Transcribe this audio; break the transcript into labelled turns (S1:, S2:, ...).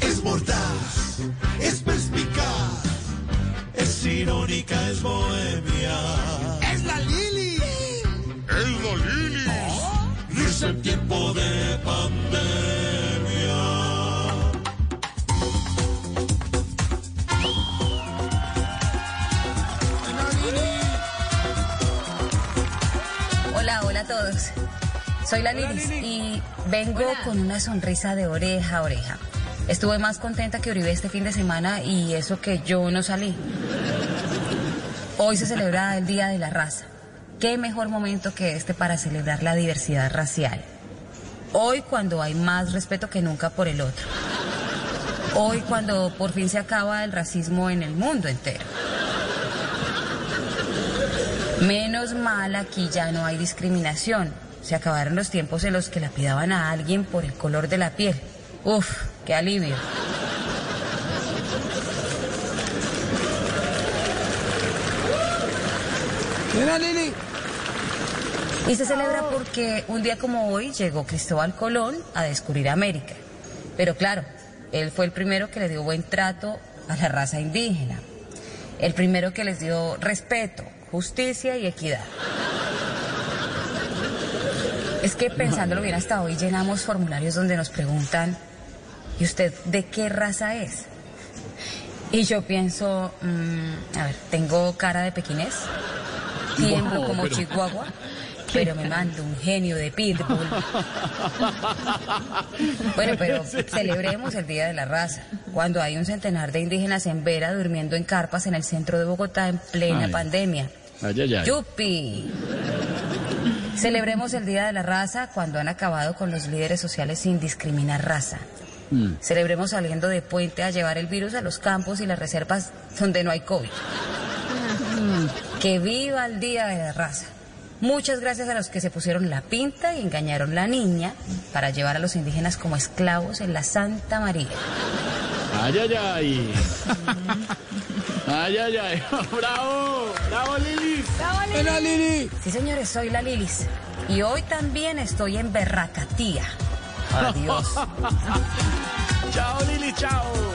S1: Es mordaz, es perspicaz, es irónica, es bohemia.
S2: ¡Es la Lili!
S1: Es la Lili. Dice en tiempo de pandemia.
S3: Hola, hola a todos. Soy la Lilis y vengo con una sonrisa de oreja a oreja. Estuve más contenta que Uribe este fin de semana y eso que yo no salí. Hoy se celebra el Día de la Raza. ¿Qué mejor momento que este para celebrar la diversidad racial? Hoy cuando hay más respeto que nunca por el otro. Hoy cuando por fin se acaba el racismo en el mundo entero. Menos mal aquí ya no hay discriminación. Se acabaron los tiempos en los que lapidaban a alguien por el color de la piel. Uf, qué alivio.
S2: ¡Mira, Lili!
S3: Y se celebra porque un día como hoy llegó Cristóbal Colón a descubrir América. Pero claro, él fue el primero que le dio buen trato a la raza indígena. El primero que les dio respeto, justicia y equidad. Es que pensándolo bien hasta hoy llenamos formularios donde nos preguntan, ¿y usted de qué raza es? Y yo pienso, mm, a ver, ¿tengo cara de pequinés? ¿Tiemblo como
S1: pero-
S3: chihuahua? Pero me mando un genio de pitbull. Bueno, pero celebremos el Día de la Raza, cuando hay un centenar de indígenas en Vera durmiendo en carpas en el centro de Bogotá en plena
S4: Ay.
S3: pandemia.
S4: Ay, ay, ay.
S3: ¡Yupi! Celebremos el Día de la Raza cuando han acabado con los líderes sociales sin discriminar raza.
S4: Mm.
S3: Celebremos saliendo de puente a llevar el virus a los campos y las reservas donde no hay COVID. Que viva el Día de la Raza. Muchas gracias a los que se pusieron la pinta y engañaron la niña para llevar a los indígenas como esclavos en la Santa María.
S4: Ay, ay, ay. Ay, ay, ay. Bravo, bravo, Lili.
S2: ¡Mira, Lili!
S3: Sí, señores, soy la Lilis. Y hoy también estoy en Berracatía. Adiós.
S4: Chao, Lili, chao.